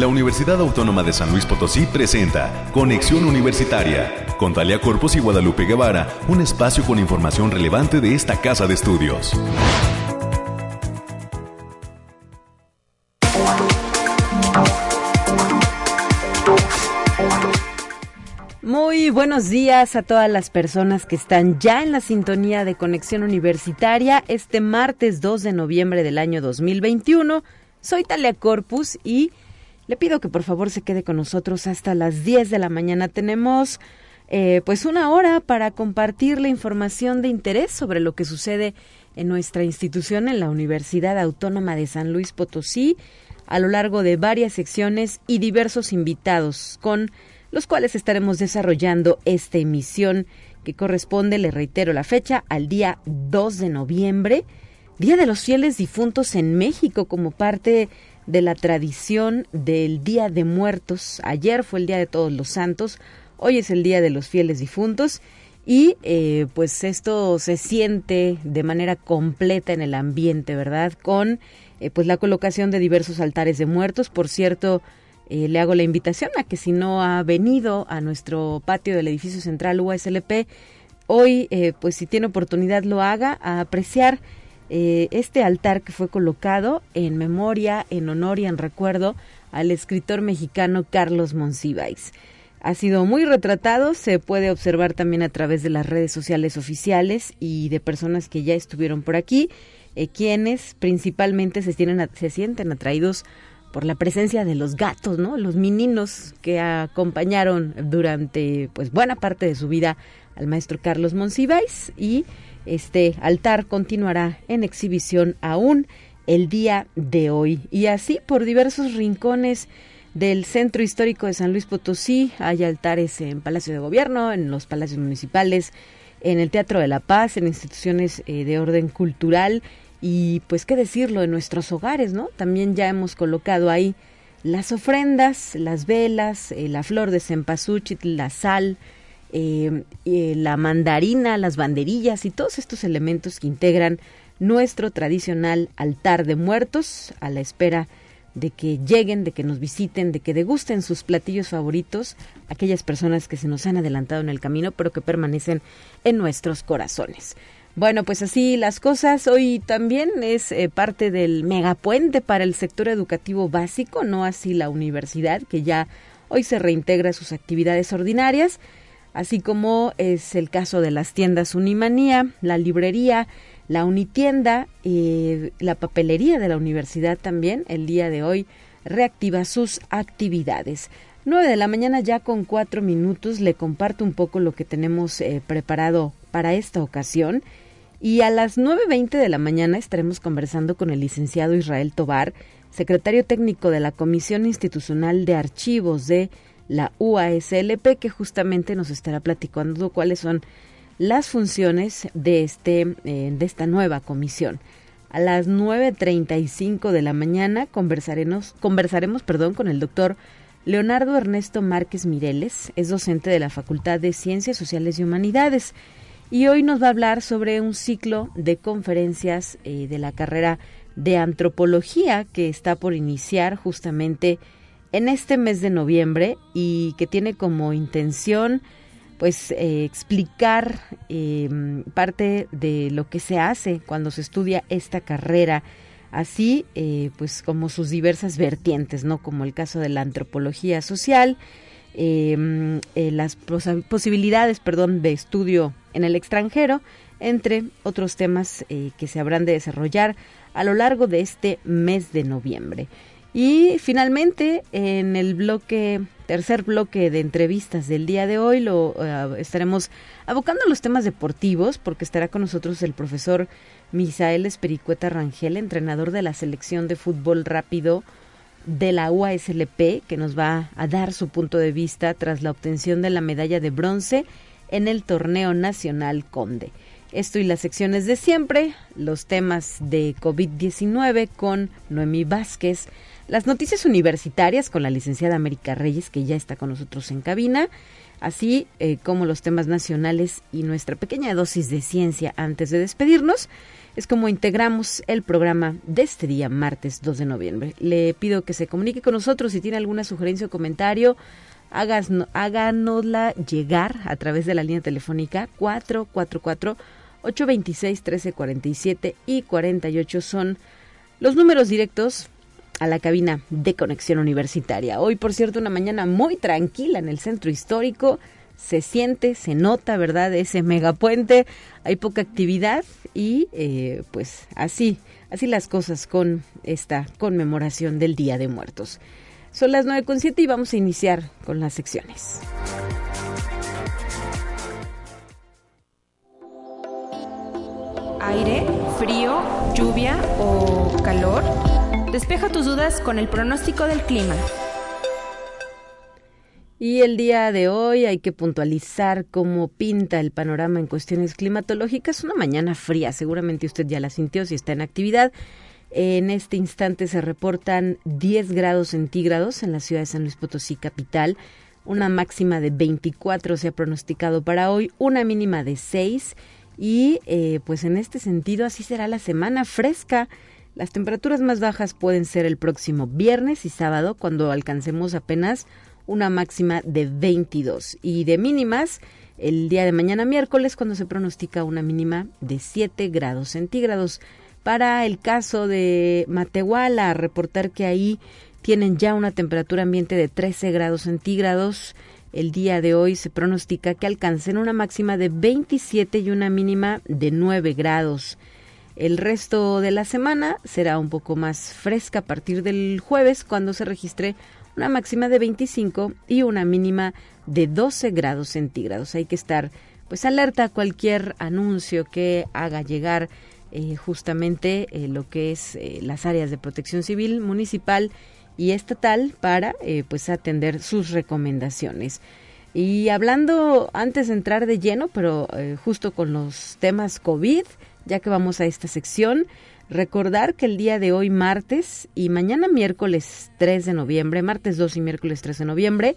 La Universidad Autónoma de San Luis Potosí presenta Conexión Universitaria con Talia Corpus y Guadalupe Guevara, un espacio con información relevante de esta casa de estudios. Muy buenos días a todas las personas que están ya en la sintonía de Conexión Universitaria este martes 2 de noviembre del año 2021. Soy Talia Corpus y le pido que por favor se quede con nosotros hasta las 10 de la mañana. Tenemos eh, pues una hora para compartir la información de interés sobre lo que sucede en nuestra institución en la Universidad Autónoma de San Luis Potosí a lo largo de varias secciones y diversos invitados con los cuales estaremos desarrollando esta emisión que corresponde, le reitero la fecha, al día 2 de noviembre, Día de los Fieles Difuntos en México como parte de la tradición del Día de Muertos. Ayer fue el Día de Todos los Santos, hoy es el Día de los Fieles Difuntos y eh, pues esto se siente de manera completa en el ambiente, ¿verdad? Con eh, pues la colocación de diversos altares de muertos. Por cierto, eh, le hago la invitación a que si no ha venido a nuestro patio del edificio central USLP, hoy pues si tiene oportunidad lo haga a apreciar eh, este altar que fue colocado en memoria, en honor y en recuerdo al escritor mexicano Carlos Monsiváis. Ha sido muy retratado, se puede observar también a través de las redes sociales oficiales y de personas que ya estuvieron por aquí, eh, quienes principalmente se, tienen, se sienten atraídos por la presencia de los gatos, ¿no? Los meninos que acompañaron durante pues buena parte de su vida al maestro Carlos Monsiváis y este altar continuará en exhibición aún el día de hoy. Y así por diversos rincones del centro histórico de San Luis Potosí hay altares en Palacio de Gobierno, en los palacios municipales, en el Teatro de la Paz, en instituciones eh, de orden cultural y pues qué decirlo en nuestros hogares, ¿no? También ya hemos colocado ahí las ofrendas, las velas, eh, la flor de cempasúchil, la sal, eh, la mandarina, las banderillas y todos estos elementos que integran nuestro tradicional altar de muertos a la espera de que lleguen, de que nos visiten, de que degusten sus platillos favoritos, aquellas personas que se nos han adelantado en el camino, pero que permanecen en nuestros corazones. Bueno, pues así las cosas. Hoy también es eh, parte del megapuente para el sector educativo básico, no así la universidad, que ya hoy se reintegra a sus actividades ordinarias así como es el caso de las tiendas Unimanía, la librería, la Unitienda, y la papelería de la universidad también el día de hoy reactiva sus actividades. 9 de la mañana ya con cuatro minutos le comparto un poco lo que tenemos eh, preparado para esta ocasión y a las 9.20 de la mañana estaremos conversando con el licenciado Israel Tobar, secretario técnico de la Comisión Institucional de Archivos de la UASLP, que justamente nos estará platicando cuáles son las funciones de, este, eh, de esta nueva comisión. A las 9.35 de la mañana conversaremos, conversaremos perdón, con el doctor Leonardo Ernesto Márquez Mireles, es docente de la Facultad de Ciencias Sociales y Humanidades y hoy nos va a hablar sobre un ciclo de conferencias eh, de la carrera de antropología que está por iniciar justamente en este mes de noviembre y que tiene como intención pues eh, explicar em, parte de lo que se hace cuando se estudia esta carrera. Así eh, pues como sus diversas vertientes no como el caso de la antropología social em, eh, las posibilidades perdón de estudio en el extranjero entre otros temas que se habrán de desarrollar a lo largo de este mes de noviembre y finalmente, en el bloque, tercer bloque de entrevistas del día de hoy, lo eh, estaremos abocando a los temas deportivos, porque estará con nosotros el profesor Misael Espericueta Rangel, entrenador de la selección de fútbol rápido de la UASLP, que nos va a dar su punto de vista tras la obtención de la medalla de bronce en el torneo nacional Conde. Esto y las secciones de siempre, los temas de COVID-19 con Noemí Vázquez, las noticias universitarias con la licenciada América Reyes, que ya está con nosotros en cabina, así eh, como los temas nacionales y nuestra pequeña dosis de ciencia antes de despedirnos. es como integramos el programa de este día, martes 2 de noviembre. Le pido que se comunique con nosotros si tiene alguna sugerencia o comentario. háganosla llegar a través de la línea telefónica 444 826 1347 y 48 son los números directos a la cabina de conexión universitaria. Hoy, por cierto, una mañana muy tranquila en el centro histórico. Se siente, se nota, ¿verdad? Ese megapuente. Hay poca actividad y eh, pues así, así las cosas con esta conmemoración del Día de Muertos. Son las 9.7 y vamos a iniciar con las secciones. Aire, frío, lluvia o calor. Despeja tus dudas con el pronóstico del clima. Y el día de hoy hay que puntualizar cómo pinta el panorama en cuestiones climatológicas. Una mañana fría, seguramente usted ya la sintió si está en actividad. En este instante se reportan 10 grados centígrados en la ciudad de San Luis Potosí capital. Una máxima de 24 se ha pronosticado para hoy, una mínima de 6 y eh, pues en este sentido así será la semana fresca. Las temperaturas más bajas pueden ser el próximo viernes y sábado cuando alcancemos apenas una máxima de 22 y de mínimas el día de mañana miércoles cuando se pronostica una mínima de 7 grados centígrados. Para el caso de Matehuala, reportar que ahí tienen ya una temperatura ambiente de 13 grados centígrados. El día de hoy se pronostica que alcancen una máxima de 27 y una mínima de 9 grados. El resto de la semana será un poco más fresca a partir del jueves cuando se registre una máxima de 25 y una mínima de 12 grados centígrados. Hay que estar pues alerta a cualquier anuncio que haga llegar eh, justamente eh, lo que es eh, las áreas de protección civil municipal y estatal para pues atender sus recomendaciones. Y hablando antes de entrar de lleno, pero justo con los temas COVID, ya que vamos a esta sección, recordar que el día de hoy martes y mañana miércoles 3 de noviembre, martes 2 y miércoles 3 de noviembre,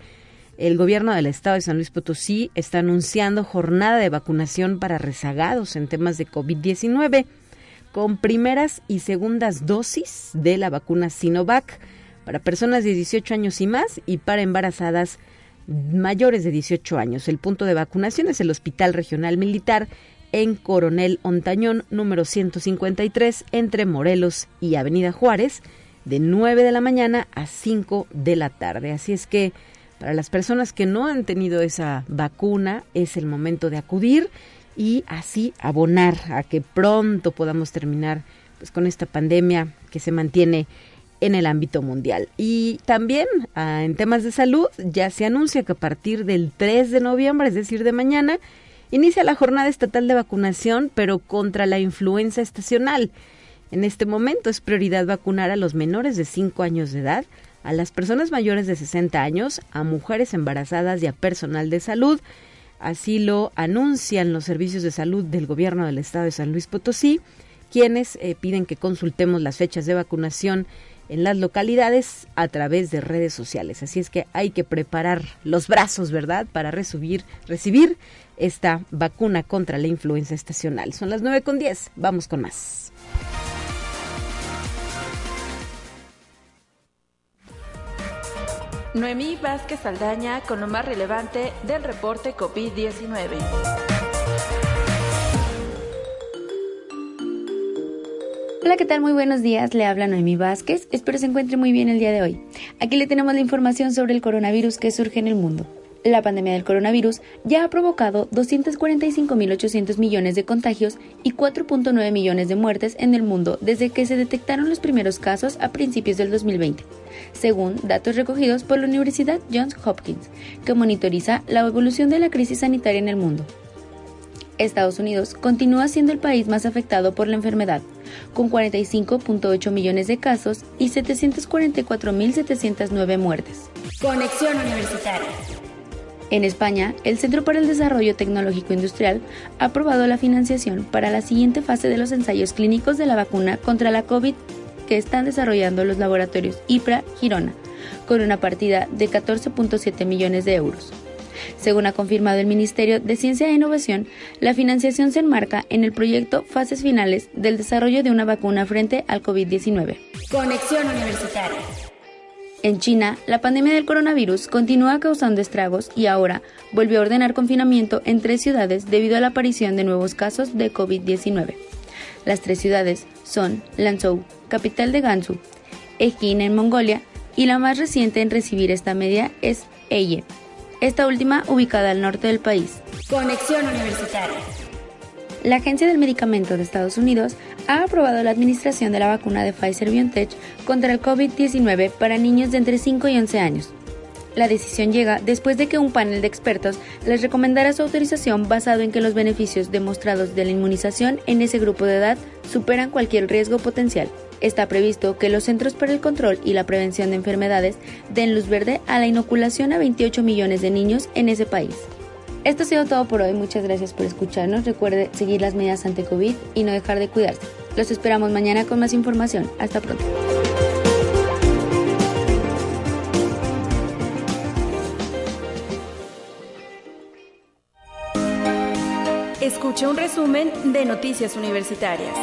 el gobierno del estado de San Luis Potosí está anunciando jornada de vacunación para rezagados en temas de COVID-19 con primeras y segundas dosis de la vacuna Sinovac para personas de 18 años y más y para embarazadas mayores de 18 años. El punto de vacunación es el Hospital Regional Militar en Coronel Ontañón número 153 entre Morelos y Avenida Juárez de 9 de la mañana a 5 de la tarde. Así es que para las personas que no han tenido esa vacuna es el momento de acudir y así abonar a que pronto podamos terminar pues con esta pandemia que se mantiene en el ámbito mundial. Y también ah, en temas de salud ya se anuncia que a partir del 3 de noviembre, es decir, de mañana, Inicia la jornada estatal de vacunación, pero contra la influenza estacional. En este momento es prioridad vacunar a los menores de 5 años de edad, a las personas mayores de 60 años, a mujeres embarazadas y a personal de salud. Así lo anuncian los servicios de salud del gobierno del estado de San Luis Potosí, quienes eh, piden que consultemos las fechas de vacunación en las localidades a través de redes sociales. Así es que hay que preparar los brazos, ¿verdad?, para recibir, recibir esta vacuna contra la influenza estacional. Son las 9 con 10. Vamos con más. Noemí Vázquez Saldaña con lo más relevante del reporte COVID-19. Hola, ¿qué tal? Muy buenos días. Le habla Noemí Vázquez. Espero se encuentre muy bien el día de hoy. Aquí le tenemos la información sobre el coronavirus que surge en el mundo. La pandemia del coronavirus ya ha provocado 245.800 millones de contagios y 4.9 millones de muertes en el mundo desde que se detectaron los primeros casos a principios del 2020, según datos recogidos por la Universidad Johns Hopkins, que monitoriza la evolución de la crisis sanitaria en el mundo. Estados Unidos continúa siendo el país más afectado por la enfermedad, con 45.8 millones de casos y 744.709 muertes. Conexión Universitaria. En España, el Centro para el Desarrollo Tecnológico Industrial ha aprobado la financiación para la siguiente fase de los ensayos clínicos de la vacuna contra la COVID que están desarrollando los laboratorios IPRA Girona, con una partida de 14.7 millones de euros. Según ha confirmado el Ministerio de Ciencia e Innovación, la financiación se enmarca en el proyecto Fases Finales del desarrollo de una vacuna frente al COVID-19. Conexión Universitaria. En China, la pandemia del coronavirus continúa causando estragos y ahora volvió a ordenar confinamiento en tres ciudades debido a la aparición de nuevos casos de COVID-19. Las tres ciudades son Lanzhou, capital de Gansu, Ejin en Mongolia y la más reciente en recibir esta media es Eye, esta última ubicada al norte del país. Conexión Universitaria. La Agencia del Medicamento de Estados Unidos ha aprobado la administración de la vacuna de Pfizer BioNTech contra el COVID-19 para niños de entre 5 y 11 años. La decisión llega después de que un panel de expertos les recomendara su autorización basado en que los beneficios demostrados de la inmunización en ese grupo de edad superan cualquier riesgo potencial. Está previsto que los Centros para el Control y la Prevención de Enfermedades den luz verde a la inoculación a 28 millones de niños en ese país. Esto ha sido todo por hoy. Muchas gracias por escucharnos. Recuerde seguir las medidas ante COVID y no dejar de cuidarse. Los esperamos mañana con más información. Hasta pronto. Escuche un resumen de Noticias Universitarias.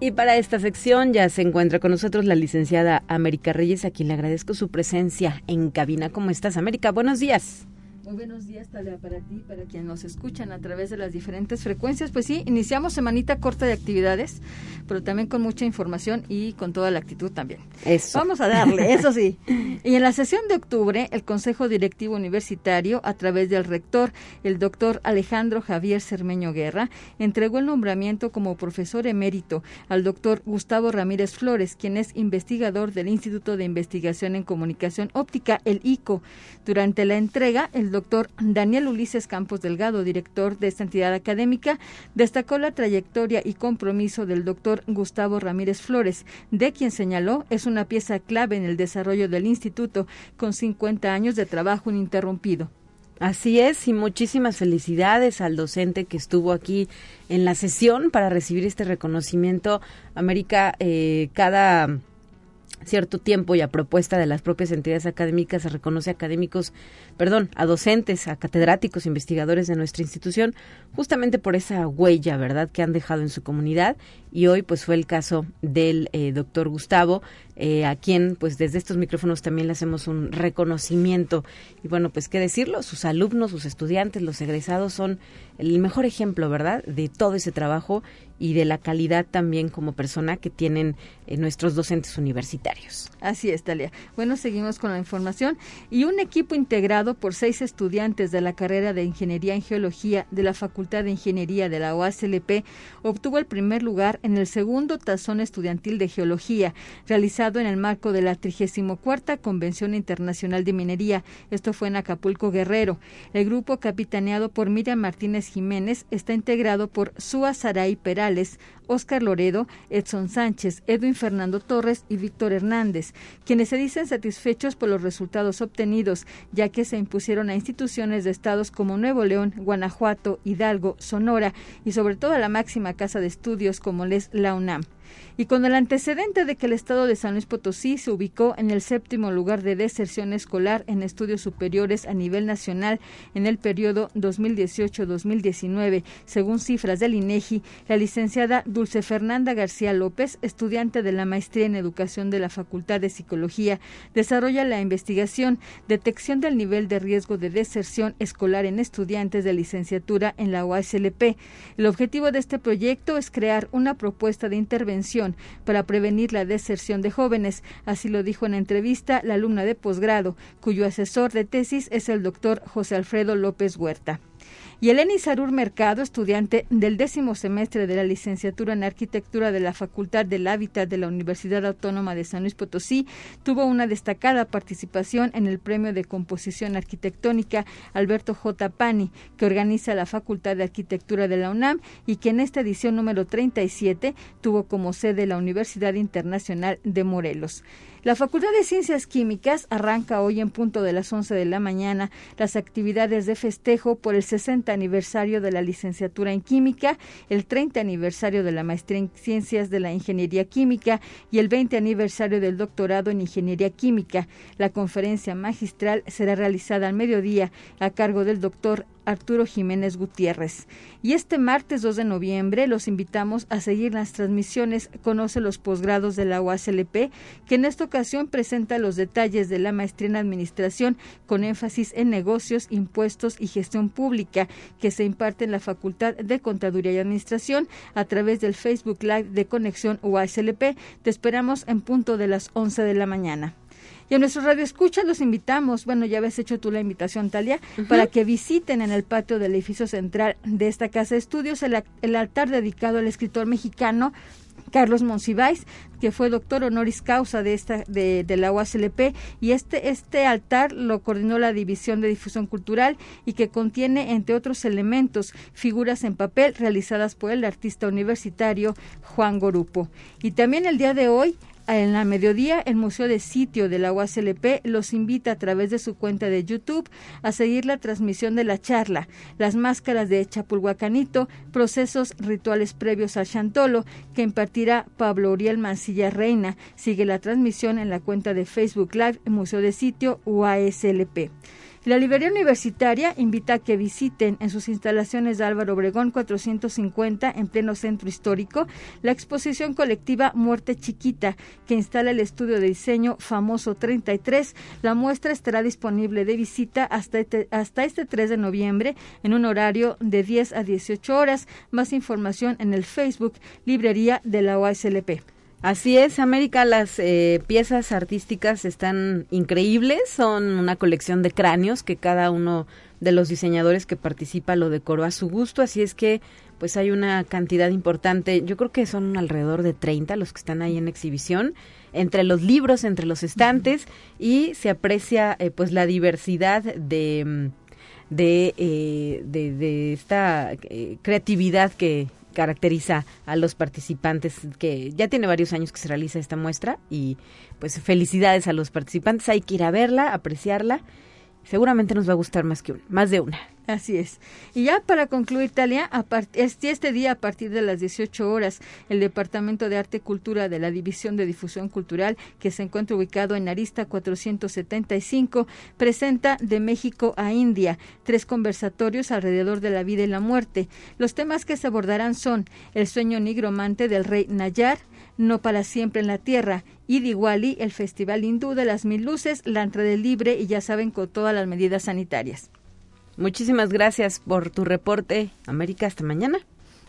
Y para esta sección ya se encuentra con nosotros la licenciada América Reyes, a quien le agradezco su presencia en cabina. ¿Cómo estás, América? Buenos días. Muy buenos días, Talia, para ti, para quienes nos escuchan a través de las diferentes frecuencias. Pues sí, iniciamos semanita corta de actividades, pero también con mucha información y con toda la actitud también. Eso. Vamos a darle, eso sí. Y en la sesión de octubre, el Consejo Directivo Universitario, a través del rector, el doctor Alejandro Javier Cermeño Guerra, entregó el nombramiento como profesor emérito al doctor Gustavo Ramírez Flores, quien es investigador del Instituto de Investigación en Comunicación Óptica, el ICO. Durante la entrega, el doctor Daniel Ulises Campos Delgado, director de esta entidad académica, destacó la trayectoria y compromiso del doctor Gustavo Ramírez Flores, de quien señaló es una pieza clave en el desarrollo del instituto, con 50 años de trabajo ininterrumpido. Así es, y muchísimas felicidades al docente que estuvo aquí en la sesión para recibir este reconocimiento. América, eh, cada cierto tiempo y a propuesta de las propias entidades académicas se reconoce académicos, perdón, a docentes, a catedráticos, investigadores de nuestra institución, justamente por esa huella, ¿verdad?, que han dejado en su comunidad y hoy pues fue el caso del eh, doctor Gustavo, eh, a quien pues desde estos micrófonos también le hacemos un reconocimiento y bueno pues qué decirlo, sus alumnos, sus estudiantes, los egresados son el mejor ejemplo, ¿verdad?, de todo ese trabajo y de la calidad también como persona que tienen eh, nuestros docentes universitarios. Así es, Talia. Bueno, seguimos con la información. Y un equipo integrado por seis estudiantes de la carrera de Ingeniería en Geología de la Facultad de Ingeniería de la OASLP obtuvo el primer lugar en el segundo tazón estudiantil de Geología, realizado en el marco de la 34 Convención Internacional de Minería. Esto fue en Acapulco, Guerrero. El grupo, capitaneado por Miriam Martínez Jiménez, está integrado por Sua Saray Perales, Óscar Loredo, Edson Sánchez, Edwin Fernando Torres y Víctor Hernández, quienes se dicen satisfechos por los resultados obtenidos, ya que se impusieron a instituciones de estados como Nuevo León, Guanajuato, Hidalgo, Sonora y sobre todo a la máxima casa de estudios como les la UNAM y con el antecedente de que el estado de San Luis Potosí se ubicó en el séptimo lugar de deserción escolar en estudios superiores a nivel nacional en el periodo 2018-2019, según cifras del INEGI, la licenciada Dulce Fernanda García López, estudiante de la maestría en educación de la Facultad de Psicología, desarrolla la investigación detección del nivel de riesgo de deserción escolar en estudiantes de licenciatura en la OASLP. El objetivo de este proyecto es crear una propuesta de intervención para prevenir la deserción de jóvenes. Así lo dijo en entrevista la alumna de posgrado, cuyo asesor de tesis es el doctor José Alfredo López Huerta. Y Eleni Sarur Mercado, estudiante del décimo semestre de la licenciatura en arquitectura de la Facultad del Hábitat de la Universidad Autónoma de San Luis Potosí, tuvo una destacada participación en el Premio de Composición Arquitectónica Alberto J. Pani, que organiza la Facultad de Arquitectura de la UNAM y que en esta edición número 37 tuvo como sede la Universidad Internacional de Morelos. La Facultad de Ciencias Químicas arranca hoy en punto de las 11 de la mañana las actividades de festejo por el 60 50 aniversario de la licenciatura en química, el 30 aniversario de la maestría en ciencias de la ingeniería química y el 20 aniversario del doctorado en ingeniería química. La conferencia magistral será realizada al mediodía a cargo del doctor Arturo Jiménez Gutiérrez. Y este martes 2 de noviembre los invitamos a seguir las transmisiones Conoce los posgrados de la UASLP, que en esta ocasión presenta los detalles de la maestría en administración con énfasis en negocios, impuestos y gestión pública, que se imparte en la Facultad de Contaduría y Administración a través del Facebook Live de Conexión UASLP. Te esperamos en punto de las 11 de la mañana. Y a nuestros radioescuchas los invitamos, bueno, ya habías hecho tú la invitación, Talia, para que visiten en el patio del edificio central de esta casa de estudios el, el altar dedicado al escritor mexicano Carlos Monsiváis, que fue doctor honoris causa de esta de, de, la UASLP y este este altar lo coordinó la División de Difusión Cultural y que contiene entre otros elementos figuras en papel realizadas por el artista universitario Juan Gorupo. Y también el día de hoy en la mediodía, el Museo de Sitio de la UASLP los invita a través de su cuenta de YouTube a seguir la transmisión de la charla, Las Máscaras de Chapulhuacanito, procesos rituales previos al Chantolo, que impartirá Pablo Uriel Mancilla Reina. Sigue la transmisión en la cuenta de Facebook Live Museo de Sitio UASLP. La librería universitaria invita a que visiten en sus instalaciones de Álvaro Obregón 450 en pleno centro histórico la exposición colectiva Muerte Chiquita que instala el estudio de diseño famoso 33. La muestra estará disponible de visita hasta este, hasta este 3 de noviembre en un horario de 10 a 18 horas. Más información en el Facebook Librería de la OASLP. Así es, América, las eh, piezas artísticas están increíbles, son una colección de cráneos que cada uno de los diseñadores que participa lo decoró a su gusto, así es que pues hay una cantidad importante, yo creo que son alrededor de 30 los que están ahí en exhibición, entre los libros, entre los estantes, y se aprecia eh, pues la diversidad de, mm, de, eh, de, de esta creatividad que, caracteriza a los participantes, que ya tiene varios años que se realiza esta muestra y pues felicidades a los participantes, hay que ir a verla, apreciarla, seguramente nos va a gustar más que una, más de una. Así es. Y ya para concluir, Talia, este, este día a partir de las 18 horas, el Departamento de Arte y Cultura de la División de Difusión Cultural, que se encuentra ubicado en Arista 475, presenta De México a India, tres conversatorios alrededor de la vida y la muerte. Los temas que se abordarán son El sueño nigromante del rey Nayar, No para siempre en la tierra, y Diwali, el Festival Hindú de las Mil Luces, la entrada libre y ya saben con todas las medidas sanitarias. Muchísimas gracias por tu reporte, América. Hasta mañana.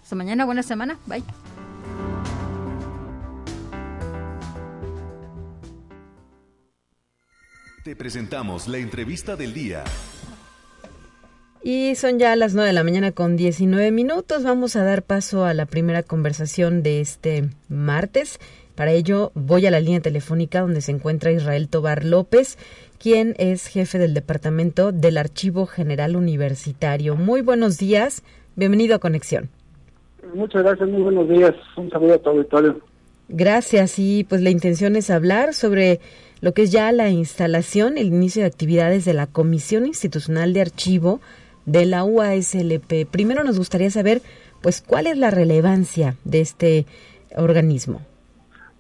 Hasta mañana, buena semana. Bye. Te presentamos la entrevista del día. Y son ya las 9 de la mañana con 19 minutos. Vamos a dar paso a la primera conversación de este martes. Para ello voy a la línea telefónica donde se encuentra Israel Tobar López quien es jefe del Departamento del Archivo General Universitario. Muy buenos días, bienvenido a Conexión. Muchas gracias, muy buenos días. Un saludo a el auditorio. Gracias, y pues la intención es hablar sobre lo que es ya la instalación, el inicio de actividades de la Comisión Institucional de Archivo de la UASLP. Primero nos gustaría saber, pues, cuál es la relevancia de este organismo.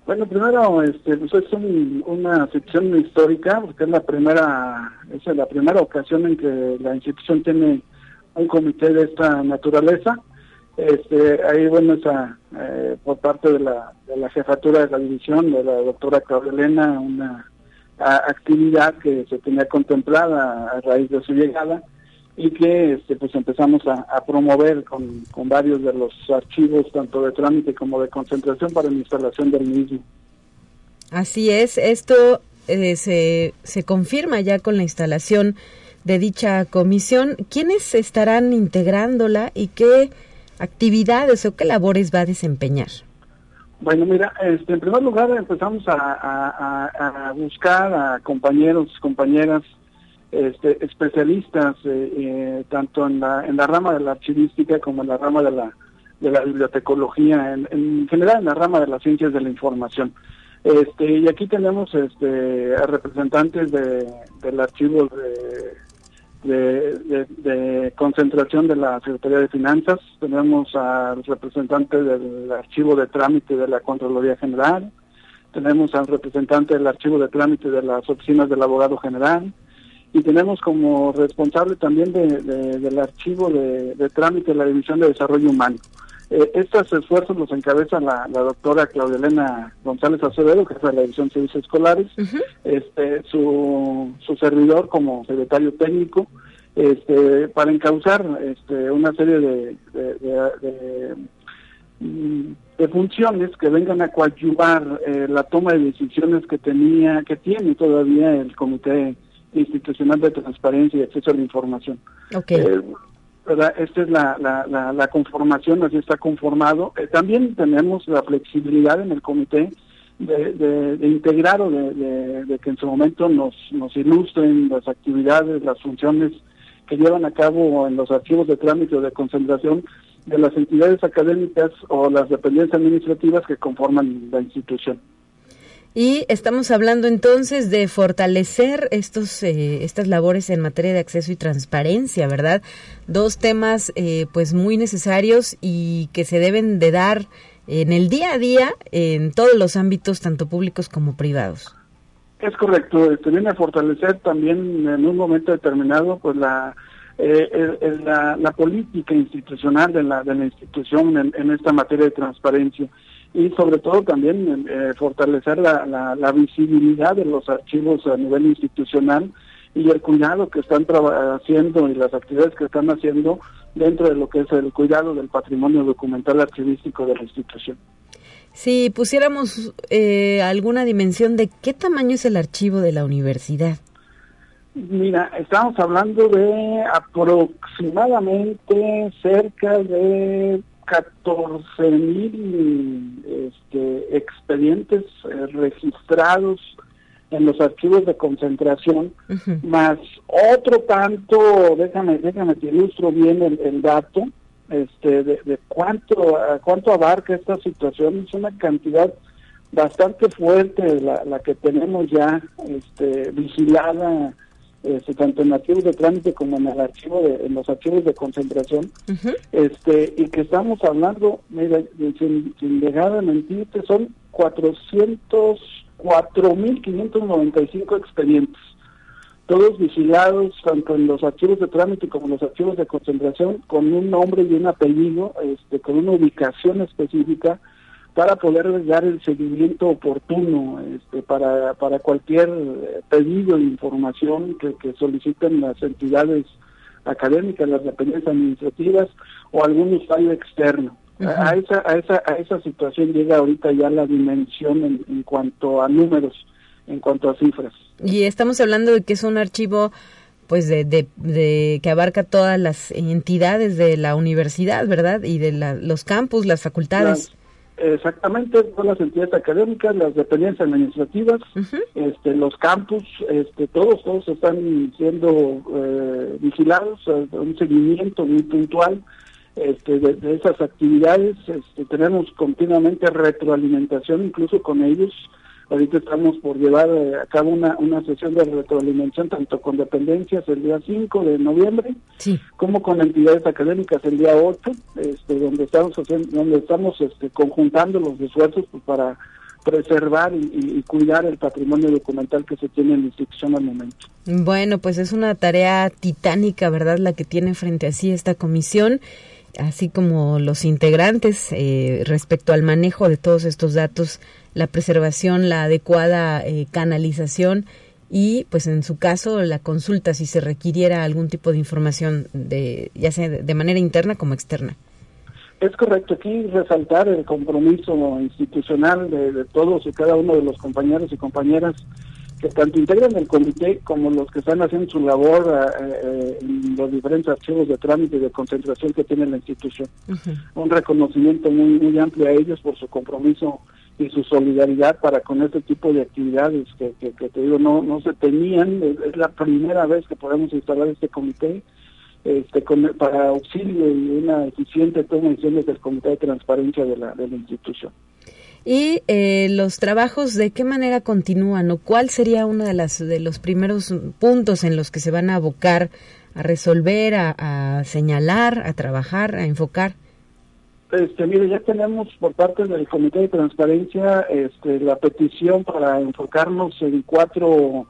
Bueno, primero, este, pues es una sección histórica, porque es la primera, es la primera ocasión en que la institución tiene un comité de esta naturaleza. Este, ahí, bueno, esa, eh, por parte de la, de la jefatura de la división, de la doctora Elena, una actividad que se tenía contemplada a raíz de su llegada y que este, pues empezamos a, promover con, con, varios de los archivos, tanto de trámite como de concentración, para la instalación del mismo. Así es, esto eh, se, se confirma ya con la instalación de dicha comisión. ¿Quiénes estarán integrándola y qué actividades o qué labores va a desempeñar? Bueno, mira, este, en primer lugar empezamos a, a, a buscar a compañeros, compañeras este, especialistas eh, eh, tanto en la, en la rama de la archivística como en la rama de la, de la bibliotecología, en, general en la rama de las ciencias de la información. Este, y aquí tenemos este, representantes de, del archivo de, de, concentración de la Secretaría de Finanzas, tenemos al representante del archivo de trámite de la Contraloría General, tenemos al representante del archivo de trámite de las oficinas del abogado general y tenemos como responsable también del archivo de, trámite de la División de Desarrollo Humano. Eh, estos esfuerzos los encabeza la, doctora Claudia Elena González Acevedo, que es de la División de Servicios Escolares, este, su, su servidor como secretario técnico, este, para encauzar este, una serie de, de, de, funciones que vengan a coadyuvar eh, la toma de decisiones que tenía, que tiene todavía el Comité Institucional de Transparencia y Acceso a la Información. Okay. Eh, esta es la, la, la, conformación, así está conformado. Eh, también tenemos la flexibilidad en el comité de, de, integrar o de, de, que en su momento nos, nos ilustren las actividades, las funciones que llevan a cabo en los archivos de trámite o de concentración de las entidades académicas o las dependencias administrativas que conforman la institución. Y estamos hablando entonces de fortalecer estos, eh, estas labores en materia de acceso y transparencia, ¿verdad? Dos temas eh, pues muy necesarios y que se deben de dar en el día a día en todos los ámbitos, tanto públicos como privados. Es correcto, este viene a fortalecer también en un momento determinado pues la eh, la, política institucional de la, de la institución en esta materia de transparencia y sobre todo también eh, fortalecer la, la, visibilidad de los archivos a nivel institucional y el cuidado que están haciendo y las actividades que están haciendo dentro de lo que es el cuidado del patrimonio documental archivístico de la institución. Si pusiéramos eh, alguna dimensión de qué tamaño es el archivo de la universidad. Mira, estamos hablando de aproximadamente cerca de 14 mil este, expedientes eh, registrados en los archivos de concentración, más otro tanto, déjame, déjame te ilustro bien el, dato, este, de, cuánto, cuánto abarca esta situación, es una cantidad bastante fuerte la, la que tenemos ya este, vigilada este, tanto en archivos de trámite como en el archivo de, en los archivos de concentración, este, y que estamos hablando, mira, sin, sin dejar de mentirte, son 404.595 expedientes, todos vigilados tanto en los archivos de trámite como en los archivos de concentración, con un nombre y un apellido, este, con una ubicación específica, para poder dar el seguimiento oportuno este, para, para cualquier pedido de información que, que soliciten las entidades académicas, las dependencias administrativas o algún usuario externo. a, esa, a, esa, a esa situación llega ahorita ya la dimensión en, en cuanto a números, en cuanto a cifras. Y estamos hablando de que es un archivo pues de, de, que abarca todas las entidades de la universidad, ¿verdad? Y de la, los campus, las facultades. Exactamente, todas las entidades académicas, las dependencias administrativas, este, los campus, este, todos, todos están siendo eh, vigilados, eh, un seguimiento muy puntual este, de, esas actividades. Este, tenemos continuamente retroalimentación incluso con ellos Ahorita estamos por llevar eh, a cabo una, una sesión de retroalimentación tanto con dependencias el día 5 de noviembre como con entidades académicas el día 8, este, donde estamos haciendo, donde estamos este, conjuntando los esfuerzos pues, para preservar y, cuidar el patrimonio documental que se tiene en la institución al momento. Bueno, pues es una tarea titánica, ¿verdad?, la que tiene frente a sí esta comisión así como los integrantes eh, respecto al manejo de todos estos datos, la preservación, la adecuada eh, canalización y, pues en su caso, la consulta si se requiriera algún tipo de información, de, ya sea de manera interna como externa. Es correcto, aquí resaltar el compromiso institucional de, de todos y cada uno de los compañeros y compañeras que tanto integran el comité como los que están haciendo su labor eh, eh, en los diferentes archivos de trámite y de concentración que tiene la institución. Un reconocimiento muy, muy amplio a ellos por su compromiso y su solidaridad para con este tipo de actividades que, te digo no no se tenían es, la primera vez que podemos instalar este comité este para auxilio y una eficiente toma de decisiones del comité de transparencia de la de la institución y eh, los trabajos, ¿de qué manera continúan o cuál sería uno de, las, de los primeros puntos en los que se van a abocar a resolver, a, señalar, a trabajar, a enfocar? Este, mire, ya tenemos por parte del Comité de Transparencia este, la petición para enfocarnos en cuatro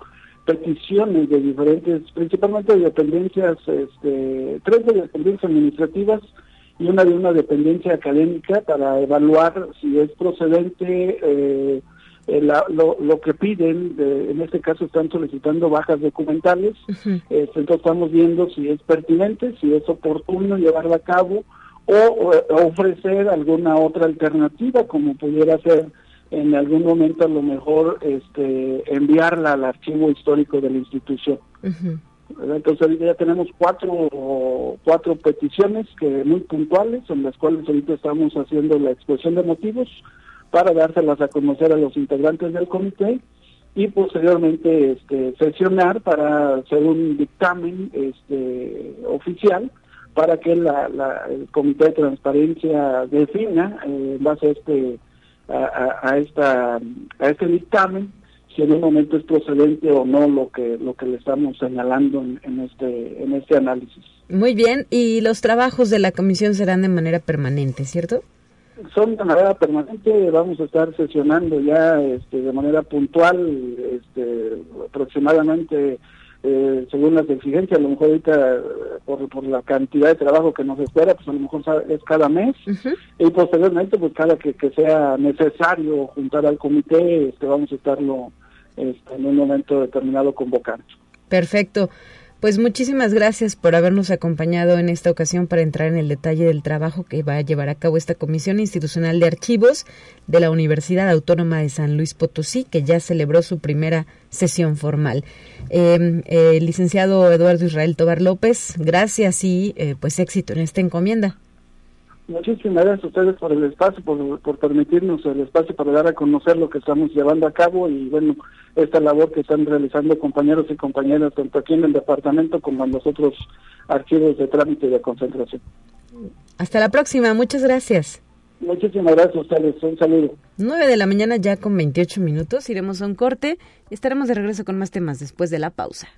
peticiones de diferentes, principalmente de dependencias, este, tres de dependencias administrativas y una de una dependencia académica para evaluar si es procedente eh, eh, lo, que piden, en este caso están solicitando bajas documentales, este, entonces estamos viendo si es pertinente, si es oportuno llevarla a cabo o, ofrecer alguna otra alternativa como pudiera ser en algún momento a lo mejor este enviarla al archivo histórico de la institución. Entonces ahorita ya tenemos cuatro, cuatro peticiones que muy puntuales, en las cuales ahorita estamos haciendo la exposición de motivos para dárselas a conocer a los integrantes del comité y posteriormente este, sesionar para hacer un dictamen este, oficial para que la, el comité de transparencia defina eh, en base a este a, esta a este dictamen si en un momento es procedente o no lo que lo que le estamos señalando en, este en este análisis. Muy bien, y los trabajos de la comisión serán de manera permanente, ¿cierto? Son de manera permanente, vamos a estar sesionando ya este, de manera puntual, este, aproximadamente eh, según las exigencias, a lo mejor ahorita por, por la cantidad de trabajo que nos espera, pues a lo mejor es cada mes y posteriormente pues cada que, que sea necesario juntar al comité, este, vamos a estarlo este, en un momento determinado convocando. Perfecto. Pues muchísimas gracias por habernos acompañado en esta ocasión para entrar en el detalle del trabajo que va a llevar a cabo esta Comisión Institucional de Archivos de la Universidad Autónoma de San Luis Potosí, que ya celebró su primera sesión formal. Eh, licenciado Eduardo Israel Tobar López, gracias y eh, pues éxito en esta encomienda. Muchísimas gracias a ustedes por el espacio, por, por permitirnos el espacio para dar a conocer lo que estamos llevando a cabo y bueno, esta labor que están realizando compañeros y compañeras tanto aquí en el departamento como en los otros archivos de trámite y de concentración. Hasta la próxima, muchas gracias. Muchísimas gracias a ustedes, un saludo. 9 de la mañana ya con 28 minutos, iremos a un corte y estaremos de regreso con más temas después de la pausa.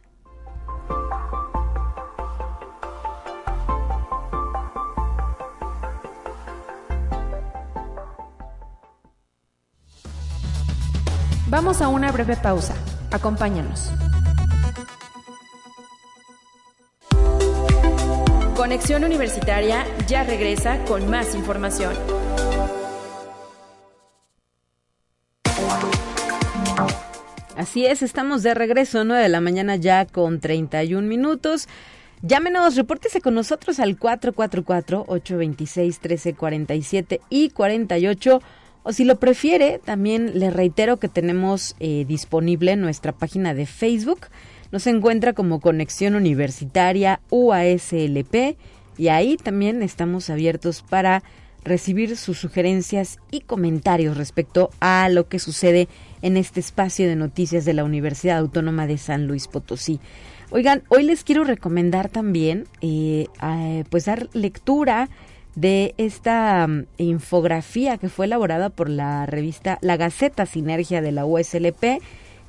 Vamos a una breve pausa. Acompáñanos. Conexión Universitaria ya regresa con más información. Así es, estamos de regreso, 9 de la mañana ya con 31 minutos. Llámenos, repórtese con nosotros al 444-826-1347 y 48 o si lo prefiere, también le reitero que tenemos eh, disponible nuestra página de Facebook. Nos encuentra como Conexión Universitaria UASLP y ahí también estamos abiertos para recibir sus sugerencias y comentarios respecto a lo que sucede en este espacio de noticias de la Universidad Autónoma de San Luis Potosí. Oigan, hoy les quiero recomendar también eh, pues dar lectura de esta mm, infografía que fue elaborada por la revista La Gaceta Sinergia de la USLP,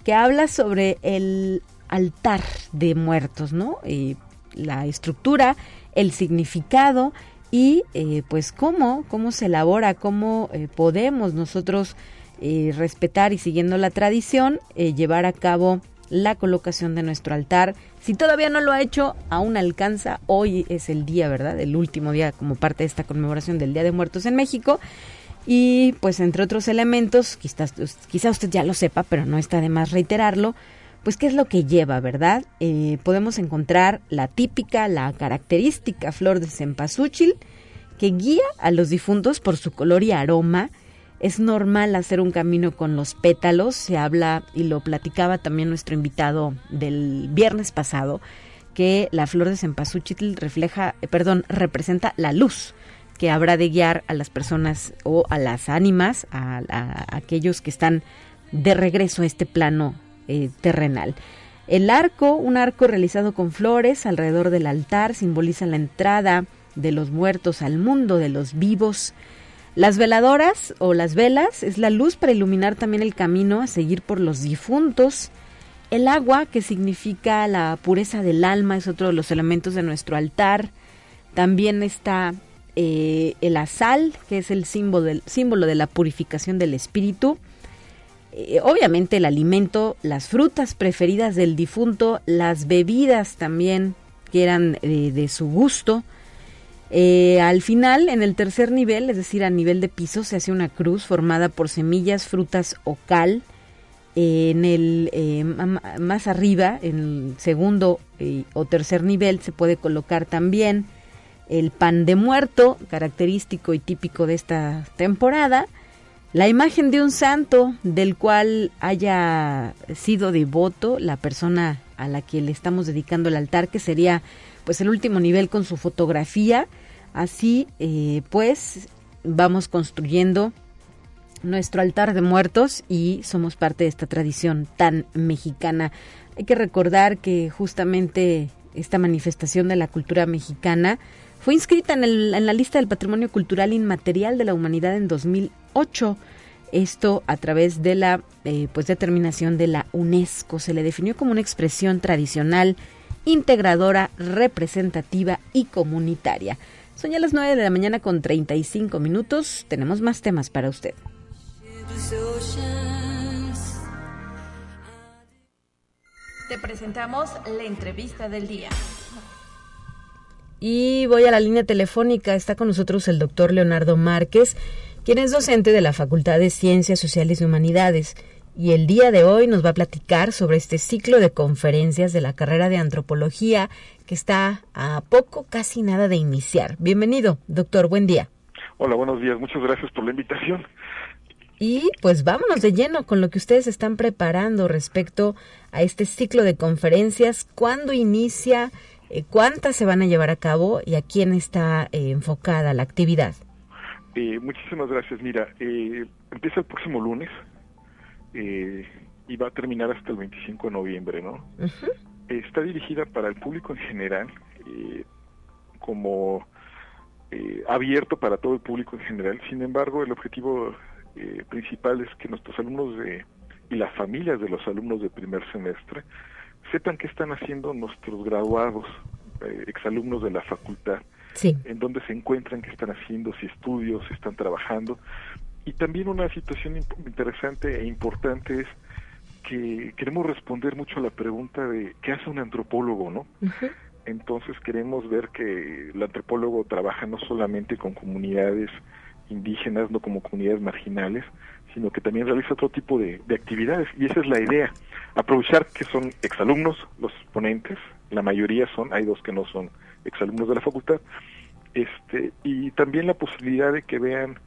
que habla sobre el altar de muertos, ¿no? Y la estructura, el significado y eh, pues cómo, cómo se elabora, cómo eh, podemos nosotros eh, respetar y siguiendo la tradición llevar a cabo la colocación de nuestro altar. Si todavía no lo ha hecho, aún alcanza. Hoy es el día, ¿verdad? El último día como parte de esta conmemoración del Día de Muertos en México. Y pues entre otros elementos, quizás, quizá usted ya lo sepa, pero no está de más reiterarlo, pues qué es lo que lleva, ¿verdad? Eh, podemos encontrar la típica, la característica flor de cempasúchil, que guía a los difuntos por su color y aroma, es normal hacer un camino con los pétalos, se habla y lo platicaba también nuestro invitado del viernes pasado, que la flor de cempasúchil refleja, eh, perdón, representa la luz que habrá de guiar a las personas o a las ánimas, a, aquellos que están de regreso a este plano eh, terrenal. El arco, un arco realizado con flores alrededor del altar, simboliza la entrada de los muertos al mundo de los vivos. Las veladoras o las velas es la luz para iluminar también el camino a seguir por los difuntos el agua, que significa la pureza del alma, es otro de los elementos de nuestro altar. También está eh, el azal, que es el símbolo, del, símbolo de la purificación del espíritu. Eh, obviamente el alimento, las frutas preferidas del difunto, las bebidas también que eran eh, de su gusto. Al final, en el tercer nivel, es decir, a nivel de piso, se hace una cruz formada por semillas, frutas o cal. en el más arriba, en el segundo o tercer nivel, se puede colocar también el pan de muerto, característico y típico de esta temporada, la imagen de un santo del cual haya sido devoto la persona a la que le estamos dedicando el altar, que sería pues el último nivel con su fotografía. Así eh, pues vamos construyendo nuestro altar de muertos y somos parte de esta tradición tan mexicana. Hay que recordar que justamente esta manifestación de la cultura mexicana fue inscrita en, la lista del Patrimonio Cultural Inmaterial de la Humanidad en 2008. Esto a través de la eh, pues determinación de la UNESCO. Se le definió como una expresión tradicional, integradora, representativa y comunitaria. Son ya las 9 de la mañana con 35 minutos. Tenemos más temas para usted. Te presentamos la entrevista del día. Y voy a la línea telefónica. Está con nosotros el doctor Leonardo Márquez, quien es docente de la Facultad de Ciencias Sociales y Humanidades. Y el día de hoy nos va a platicar sobre este ciclo de conferencias de la carrera de antropología que está a poco, casi nada de iniciar. Bienvenido, doctor. Buen día. Hola, buenos días. Muchas gracias por la invitación. Y pues vámonos de lleno con lo que ustedes están preparando respecto a este ciclo de conferencias. ¿Cuándo inicia? Eh, ¿Cuántas se van a llevar a cabo y a quién está eh, enfocada la actividad? Eh, muchísimas gracias. Mira, empieza el próximo lunes y va a terminar hasta el 25 de noviembre, ¿no? está dirigida para el público en general, como abierto para todo el público en general. Sin embargo, el objetivo principal es que nuestros alumnos de, y las familias de los alumnos de primer semestre sepan qué están haciendo nuestros graduados, eh, exalumnos de la facultad, en dónde se encuentran, qué están haciendo, si estudios, si están trabajando. Y también una situación interesante e importante es que queremos responder mucho a la pregunta de qué hace un antropólogo, ¿no? Entonces queremos ver que el antropólogo trabaja no solamente con comunidades indígenas, no como comunidades marginales, sino que también realiza otro tipo de, actividades y esa es la idea, aprovechar que son exalumnos los ponentes, la mayoría son, hay dos que no son exalumnos de la facultad, este y también la posibilidad de que vean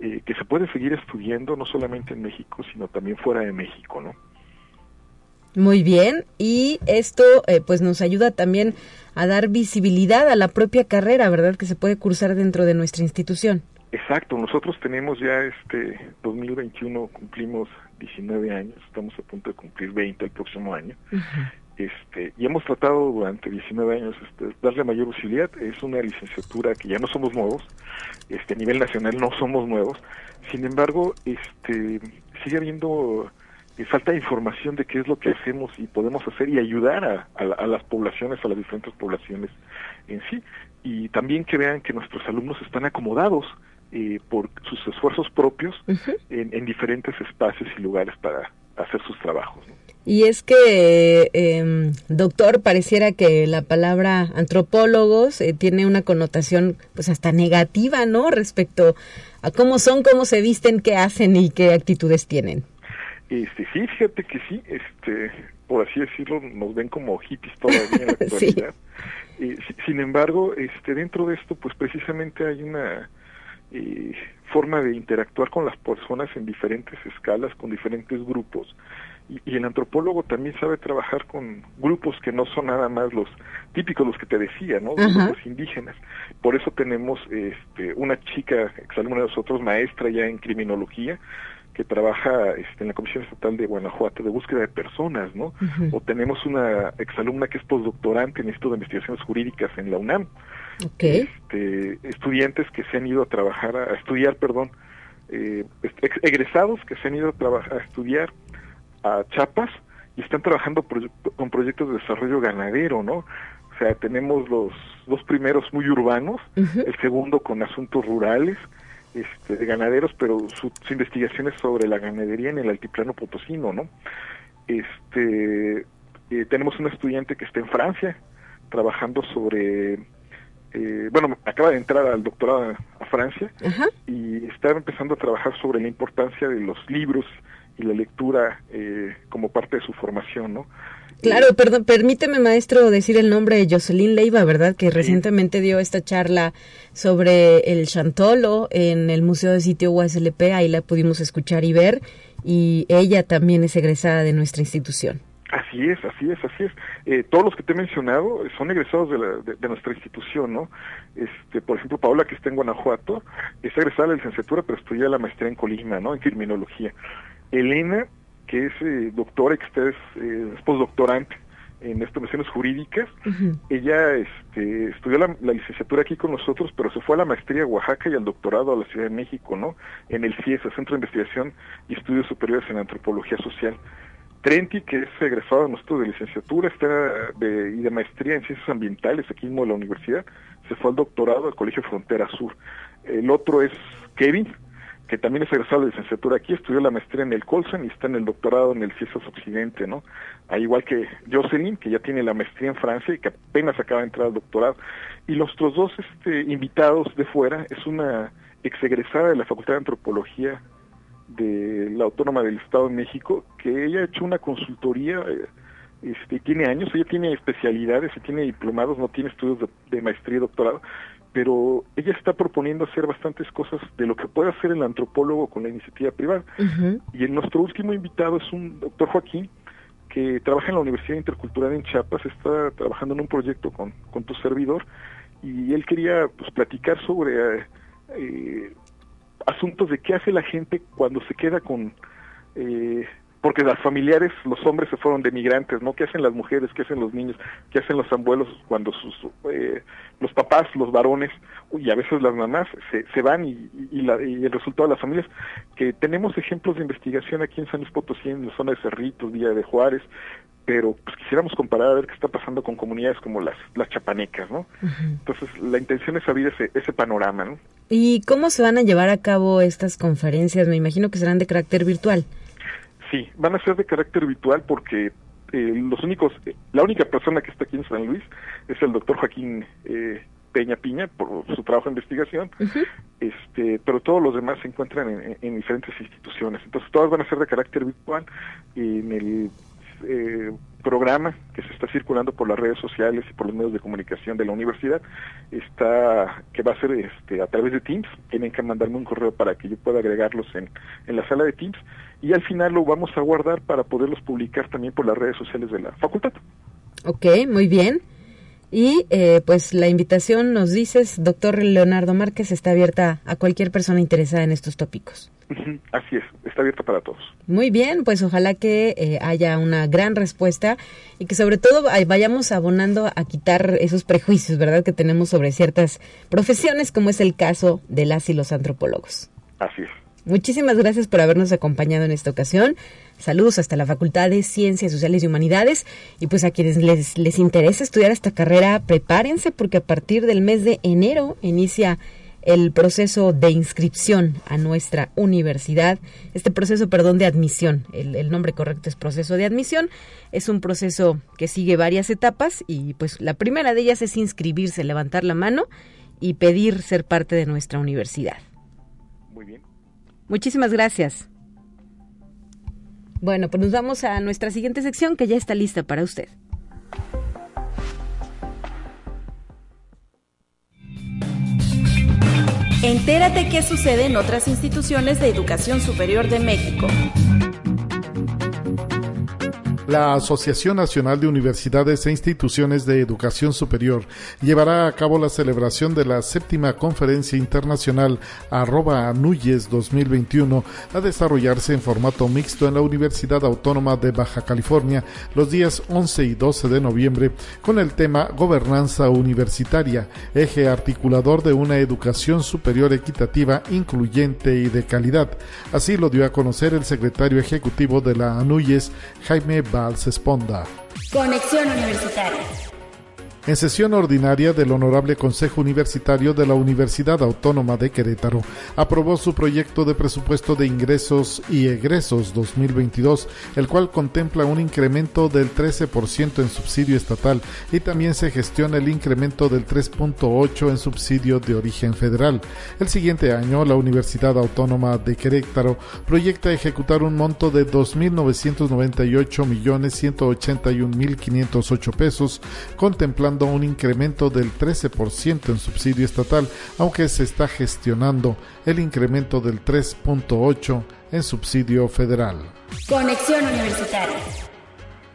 eh, que se puede seguir estudiando no solamente en México, sino también fuera de México, ¿no? Muy bien, y esto eh, pues nos ayuda también a dar visibilidad a la propia carrera, ¿verdad? Que se puede cursar dentro de nuestra institución. Exacto, nosotros tenemos ya este 2021 cumplimos 19 años, estamos a punto de cumplir 20 el próximo año. Este, y hemos tratado durante 19 años este, darle mayor utilidad. Es una licenciatura que ya no somos nuevos, este, a nivel nacional no somos nuevos. Sin embargo, este, sigue habiendo eh, falta de información de qué es lo que hacemos y podemos hacer y ayudar a, a, las poblaciones, a las diferentes poblaciones en sí. Y también que vean que nuestros alumnos están acomodados eh, por sus esfuerzos propios en, diferentes espacios y lugares para hacer sus trabajos. Y es que, em, doctor, pareciera que la palabra antropólogos eh, tiene una connotación pues hasta negativa, ¿no? Respecto a cómo son, cómo se visten, qué hacen y qué actitudes tienen. Este, sí, fíjate que sí, este, por así decirlo, nos ven como hippies todavía en la actualidad. Eh, sin embargo, este, dentro de esto, pues precisamente hay una eh, forma de interactuar con las personas en diferentes escalas, con diferentes grupos. Y, el antropólogo también sabe trabajar con grupos que no son nada más los típicos, los que te decía, ¿no? Los indígenas. Por eso tenemos este, una chica, exalumna de nosotros, maestra ya en criminología, que trabaja este, en la Comisión Estatal de Guanajuato de búsqueda de personas, ¿no? O tenemos una exalumna que es postdoctorante en esto de investigaciones jurídicas en la UNAM. Este, estudiantes que se han ido a trabajar, a, estudiar, perdón, eh, egresados que se han ido a trabajar, a estudiar a Chiapas y están trabajando con proyectos de desarrollo ganadero, ¿no? O sea, tenemos los dos primeros muy urbanos, el segundo con asuntos rurales, este, de ganaderos, pero sus investigaciones sobre la ganadería en el altiplano potosino, ¿no? Este, eh, tenemos un estudiante que está en Francia trabajando sobre, eh, bueno, acaba de entrar al doctorado a Francia y está empezando a trabajar sobre la importancia de los libros y la lectura eh, como parte de su formación, ¿no? Claro, perdón, permíteme, maestro, decir el nombre de Jocelyn Leiva, ¿verdad? Que recientemente dio esta charla sobre el Chantolo en el Museo de Sitio USLP, ahí la pudimos escuchar y ver, y ella también es egresada de nuestra institución. Así es, así es, así es. Eh, todos los que te he mencionado son egresados de, de, nuestra institución, ¿no? Este, por ejemplo, Paola, que está en Guanajuato, es egresada de la licenciatura, pero estudia la maestría en Colima, ¿no? En criminología. Elena que es eh, doctora, que usted es, eh, postdoctorante en estimaciones jurídicas. Ella este, estudió la, licenciatura aquí con nosotros, pero se fue a la maestría a Oaxaca y al doctorado a la Ciudad de México, ¿no? En el CIESA, Centro de Investigación y Estudios Superiores en Antropología Social. Trenti, que es egresado nuestro de licenciatura está de, y de maestría en ciencias ambientales aquí mismo en la universidad, se fue al doctorado al Colegio Frontera Sur. El otro es Kevin, que también es egresado de licenciatura aquí, estudió la maestría en el Colson y está en el doctorado en el CIESAS Occidente, ¿no? Al igual que Jocelyn, que ya tiene la maestría en Francia y que apenas acaba de entrar al doctorado. Y los otros dos este, invitados de fuera es una exegresada de la Facultad de Antropología de la Autónoma del Estado de México, que ella ha hecho una consultoría, eh, este, tiene años, ella tiene especialidades y tiene diplomados, no tiene estudios de, de maestría y doctorado, pero ella está proponiendo hacer bastantes cosas de lo que puede hacer el antropólogo con la iniciativa privada. Y nuestro último invitado es un doctor Joaquín, que trabaja en la Universidad Intercultural en Chiapas, está trabajando en un proyecto con, con tu servidor, y él quería pues, platicar sobre eh, asuntos de qué hace la gente cuando se queda con eh, porque las familiares, los hombres se fueron de migrantes, ¿no? ¿Qué hacen las mujeres? ¿Qué hacen los niños? ¿Qué hacen los abuelos cuando sus, eh, los papás, los varones y a veces las mamás se, se van y, y, la, y, el resultado de las familias? Que tenemos ejemplos de investigación aquí en San Luis Potosí, en la zona de Cerritos, Villa de Juárez, pero pues quisiéramos comparar a ver qué está pasando con comunidades como las, las chapanecas, ¿no? Entonces, la intención es abrir ese, ese panorama, ¿no? ¿Y cómo se van a llevar a cabo estas conferencias? Me imagino que serán de carácter virtual. Sí, van a ser de carácter virtual porque eh, los únicos, eh, la única persona que está aquí en San Luis es el doctor Joaquín eh, Peña Piña por su trabajo de investigación, este, pero todos los demás se encuentran en, en, diferentes instituciones. Entonces todas van a ser de carácter virtual. En el eh, programa que se está circulando por las redes sociales y por los medios de comunicación de la universidad está que va a ser este a través de Teams tienen que mandarme un correo para que yo pueda agregarlos en, en la sala de Teams y al final lo vamos a guardar para poderlos publicar también por las redes sociales de la facultad. Ok, muy bien. Y eh, pues la invitación, nos dices, doctor Leonardo Márquez, está abierta a cualquier persona interesada en estos tópicos. Así es, está abierta para todos. Muy bien, pues ojalá que eh, haya una gran respuesta y que sobre todo vayamos abonando a quitar esos prejuicios, ¿verdad?, que tenemos sobre ciertas profesiones, como es el caso de las y los antropólogos. Así es. Muchísimas gracias por habernos acompañado en esta ocasión. Saludos hasta la Facultad de Ciencias Sociales y Humanidades. Y pues a quienes les, les interesa estudiar esta carrera, prepárense porque a partir del mes de enero inicia el proceso de inscripción a nuestra universidad. Este proceso, perdón, de admisión. El, el, nombre correcto es proceso de admisión. Es un proceso que sigue varias etapas y pues la primera de ellas es inscribirse, levantar la mano y pedir ser parte de nuestra universidad. Muy bien. Muchísimas gracias. Bueno, pues nos vamos a nuestra siguiente sección que ya está lista para usted. Entérate qué sucede en otras instituciones de educación superior de México. La Asociación Nacional de Universidades e Instituciones de Educación Superior llevará a cabo la celebración de la séptima Conferencia Internacional arroba Anuyes 2021 a desarrollarse en formato mixto en la Universidad Autónoma de Baja California los días 11 y 12 de noviembre con el tema Gobernanza Universitaria, eje articulador de una educación superior equitativa, incluyente y de calidad. Así lo dio a conocer el secretario ejecutivo de la Anuyes, Jaime Bar Charles Esponda. Conexión Universitaria. En sesión ordinaria del Honorable Consejo Universitario de la Universidad Autónoma de Querétaro, aprobó su proyecto de presupuesto de ingresos y egresos 2022, el cual contempla un incremento del 13% en subsidio estatal y también se gestiona el incremento del 3.8% en subsidio de origen federal. El siguiente año, la Universidad Autónoma de Querétaro proyecta ejecutar un monto de 2.998.181.508 pesos, contemplando un incremento del 13% en subsidio estatal, aunque se está gestionando el incremento del 3.8% en subsidio federal. Conexión Universitaria.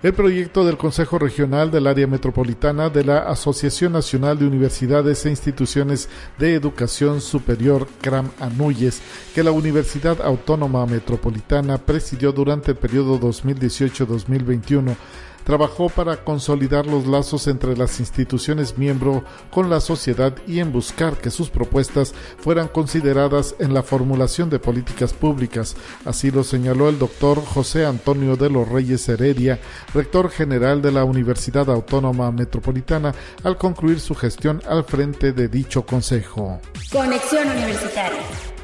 El proyecto del Consejo Regional del Área Metropolitana de la Asociación Nacional de Universidades e Instituciones de Educación Superior, CRAM Anuyes, que la Universidad Autónoma Metropolitana presidió durante el periodo 2018-2021, trabajó para consolidar los lazos entre las instituciones miembro con la sociedad y en buscar que sus propuestas fueran consideradas en la formulación de políticas públicas. Así lo señaló el doctor José Antonio de los Reyes Heredia, rector general de la Universidad Autónoma Metropolitana, al concluir su gestión al frente de dicho consejo. Conexión Universitaria.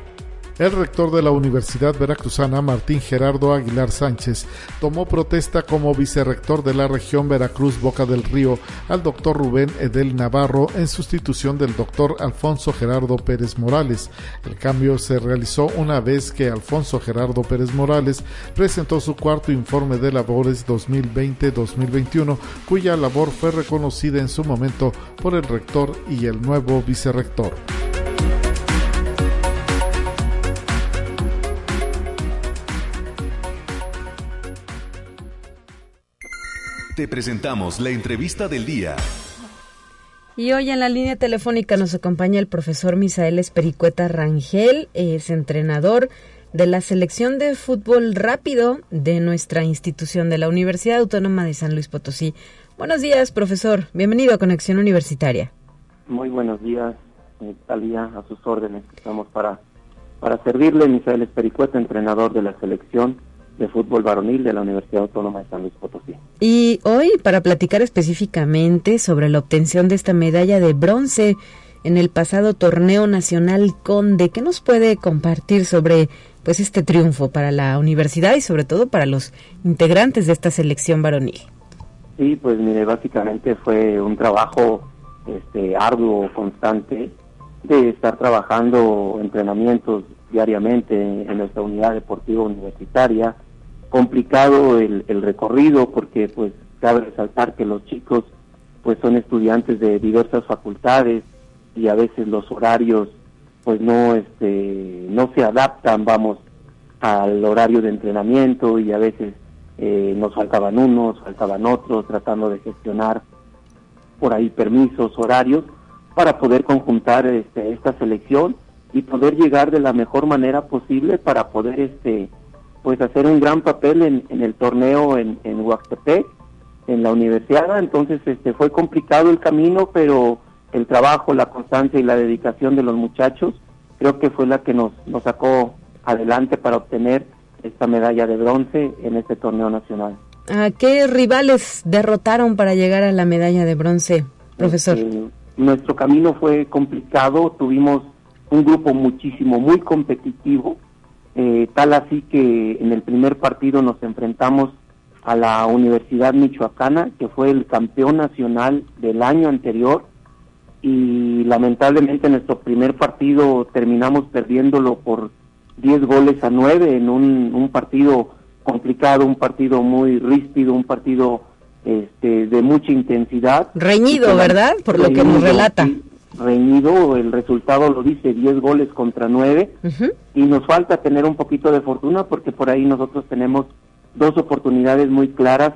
El rector de la Universidad Veracruzana, Martín Gerardo Aguilar Sánchez, tomó protesta como vicerrector de la región Veracruz Boca del Río al doctor Rubén Edel Navarro en sustitución del doctor Alfonso Gerardo Pérez Morales. El cambio se realizó una vez que Alfonso Gerardo Pérez Morales presentó su cuarto informe de labores 2020-2021, cuya labor fue reconocida en su momento por el rector y el nuevo vicerrector. Te presentamos la entrevista del día. Y hoy en la línea telefónica nos acompaña el profesor Misael Espericueta Rangel, es entrenador de la selección de fútbol rápido de nuestra institución de la Universidad Autónoma de San Luis Potosí. Buenos días, profesor. Bienvenido a Conexión Universitaria. Muy buenos días, eh, Talía, a sus órdenes. Estamos para, para servirle, Misael Espericueta, entrenador de la selección de fútbol varonil de la Universidad Autónoma de San Luis Potosí. Y hoy para platicar específicamente sobre la obtención de esta medalla de bronce en el pasado torneo nacional Conde, ¿qué nos puede compartir sobre pues este triunfo para la universidad y sobre todo para los integrantes de esta selección varonil? Sí, pues mire, básicamente fue un trabajo este arduo, constante de estar trabajando entrenamientos diariamente en nuestra unidad deportiva universitaria, complicado el, el recorrido porque pues cabe resaltar que los chicos pues son estudiantes de diversas facultades y a veces los horarios pues no este no se adaptan vamos al horario de entrenamiento y a veces eh, nos faltaban unos faltaban otros tratando de gestionar por ahí permisos horarios para poder conjuntar este, esta selección y poder llegar de la mejor manera posible para poder este pues hacer un gran papel en, en el torneo en, en Huastepec, en la universidad, entonces este fue complicado el camino, pero el trabajo, la constancia y la dedicación de los muchachos creo que fue la que nos, nos sacó adelante para obtener esta medalla de bronce en este torneo nacional. ¿A qué rivales derrotaron para llegar a la medalla de bronce, profesor? Este, nuestro camino fue complicado, tuvimos un grupo muchísimo, muy competitivo, eh, tal así que en el primer partido nos enfrentamos a la Universidad Michoacana, que fue el campeón nacional del año anterior, y lamentablemente en nuestro primer partido terminamos perdiéndolo por 10 goles a 9 en un, un partido complicado, un partido muy ríspido, un partido este, de mucha intensidad. Reñido, ¿verdad? Por lo que nos relata. Sí, reñido, el resultado lo dice 10 goles contra 9 y nos falta tener un poquito de fortuna porque por ahí nosotros tenemos dos oportunidades muy claras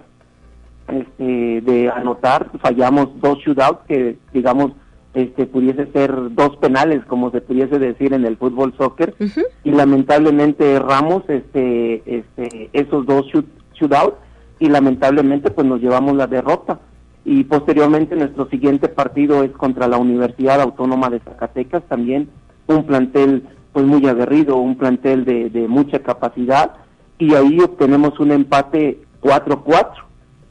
este, de anotar, fallamos dos shootouts que digamos este pudiese ser dos penales como se pudiese decir en el fútbol soccer. Y lamentablemente erramos este este esos dos shoot, shootouts y lamentablemente pues nos llevamos la derrota y posteriormente nuestro siguiente partido es contra la Universidad Autónoma de Zacatecas, también un plantel pues muy aguerrido, un plantel de, de mucha capacidad y ahí obtenemos un empate 4-4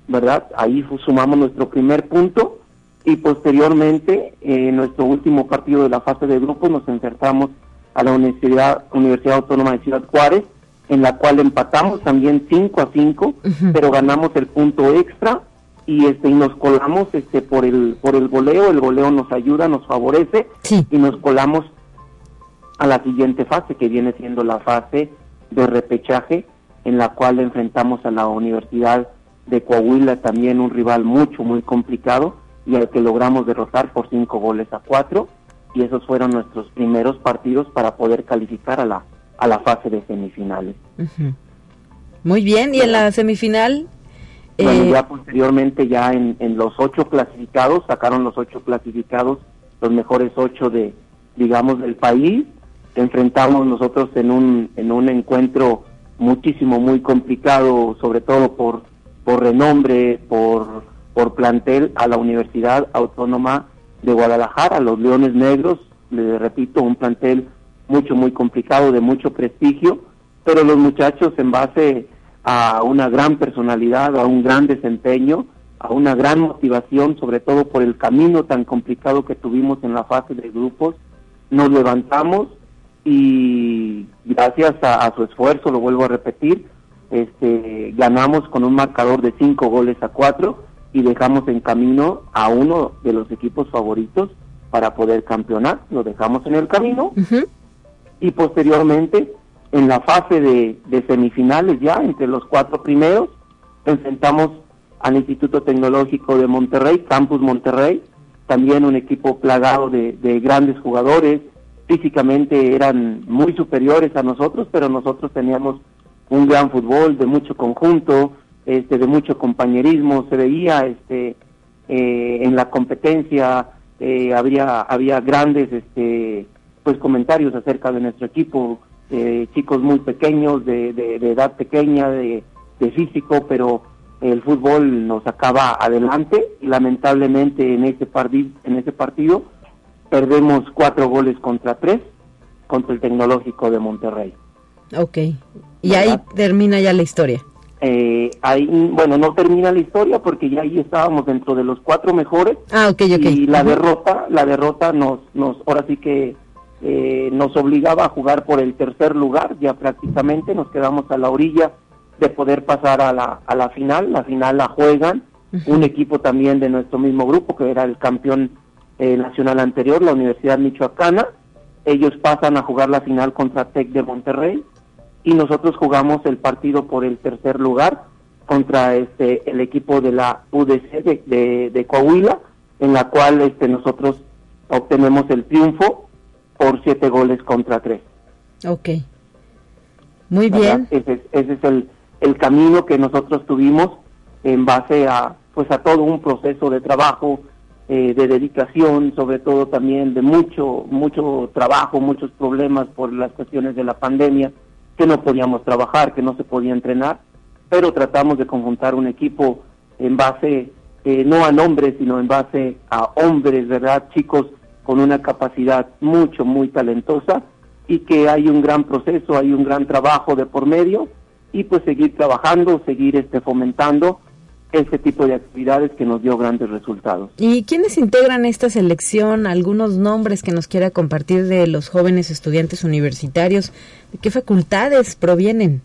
¿verdad? Ahí sumamos nuestro primer punto y posteriormente, en nuestro último partido de la fase de grupos, nos enfrentamos a la Universidad, Universidad Autónoma de Ciudad Juárez, en la cual empatamos también 5 a 5, pero ganamos el punto extra y este y nos colamos este por el por el goleo, el goleo nos ayuda, nos favorece y nos colamos a la siguiente fase que viene siendo la fase de repechaje en la cual enfrentamos a la Universidad de Coahuila, también un rival mucho muy complicado y al que logramos derrotar por cinco goles a cuatro y esos fueron nuestros primeros partidos para poder calificar a la a la fase de semifinales. Muy bien, y en la semifinal bueno, eh, ya posteriormente, ya en, los ocho clasificados, sacaron los ocho clasificados, los mejores ocho de, digamos, del país. Enfrentamos nosotros en un, en un encuentro muchísimo, muy complicado, sobre todo por, por renombre, por, por plantel, a la Universidad Autónoma de Guadalajara, los Leones Negros, le repito, un plantel mucho, muy complicado, de mucho prestigio, pero los muchachos en base a una gran personalidad, a un gran desempeño, a una gran motivación, sobre todo por el camino tan complicado que tuvimos en la fase de grupos. Nos levantamos y gracias a, su esfuerzo, lo vuelvo a repetir, este, ganamos con un marcador de cinco goles a cuatro y dejamos en camino a uno de los equipos favoritos para poder campeonar. Lo dejamos en el camino y posteriormente en la fase de, semifinales ya, entre los cuatro primeros, enfrentamos al Instituto Tecnológico de Monterrey, Campus Monterrey, también un equipo plagado de, grandes jugadores, físicamente eran muy superiores a nosotros, pero nosotros teníamos un gran fútbol de mucho conjunto, este, de mucho compañerismo, se veía este, eh, en la competencia, eh, había, había grandes este, pues comentarios acerca de nuestro equipo, eh, chicos muy pequeños, de, edad pequeña, de, físico, pero el fútbol nos acaba adelante y lamentablemente en ese, partido, en ese partido perdemos cuatro goles contra tres contra el Tecnológico de Monterrey. Ok, y ahí termina ya la historia. Eh, ahí, bueno, no termina la historia porque ya ahí estábamos dentro de los cuatro mejores. Ah, ok, ok. Y la derrota, la derrota nos, nos, ahora sí que eh, nos obligaba a jugar por el tercer lugar, ya prácticamente nos quedamos a la orilla de poder pasar a la, a la final, la final la juegan un equipo también de nuestro mismo grupo, que era el campeón eh, nacional anterior, la Universidad Michoacana, ellos pasan a jugar la final contra Tec de Monterrey y nosotros jugamos el partido por el tercer lugar contra este el equipo de la UDC de, de, Coahuila, en la cual este nosotros obtenemos el triunfo por siete goles contra tres. Ok. Muy bien. Ese, ese es el, el camino que nosotros tuvimos en base a pues a todo un proceso de trabajo, eh, de dedicación, sobre todo también de mucho, mucho trabajo, muchos problemas por las cuestiones de la pandemia, que no podíamos trabajar, que no se podía entrenar, pero tratamos de conjuntar un equipo en base, eh, no a nombres, sino en base a hombres, ¿verdad? Chicos con una capacidad mucho, muy talentosa y que hay un gran proceso, hay un gran trabajo de por medio y pues seguir trabajando, seguir este fomentando ese tipo de actividades que nos dio grandes resultados. ¿Y quiénes integran esta selección? ¿Algunos nombres que nos quiera compartir de los jóvenes estudiantes universitarios? ¿De qué facultades provienen?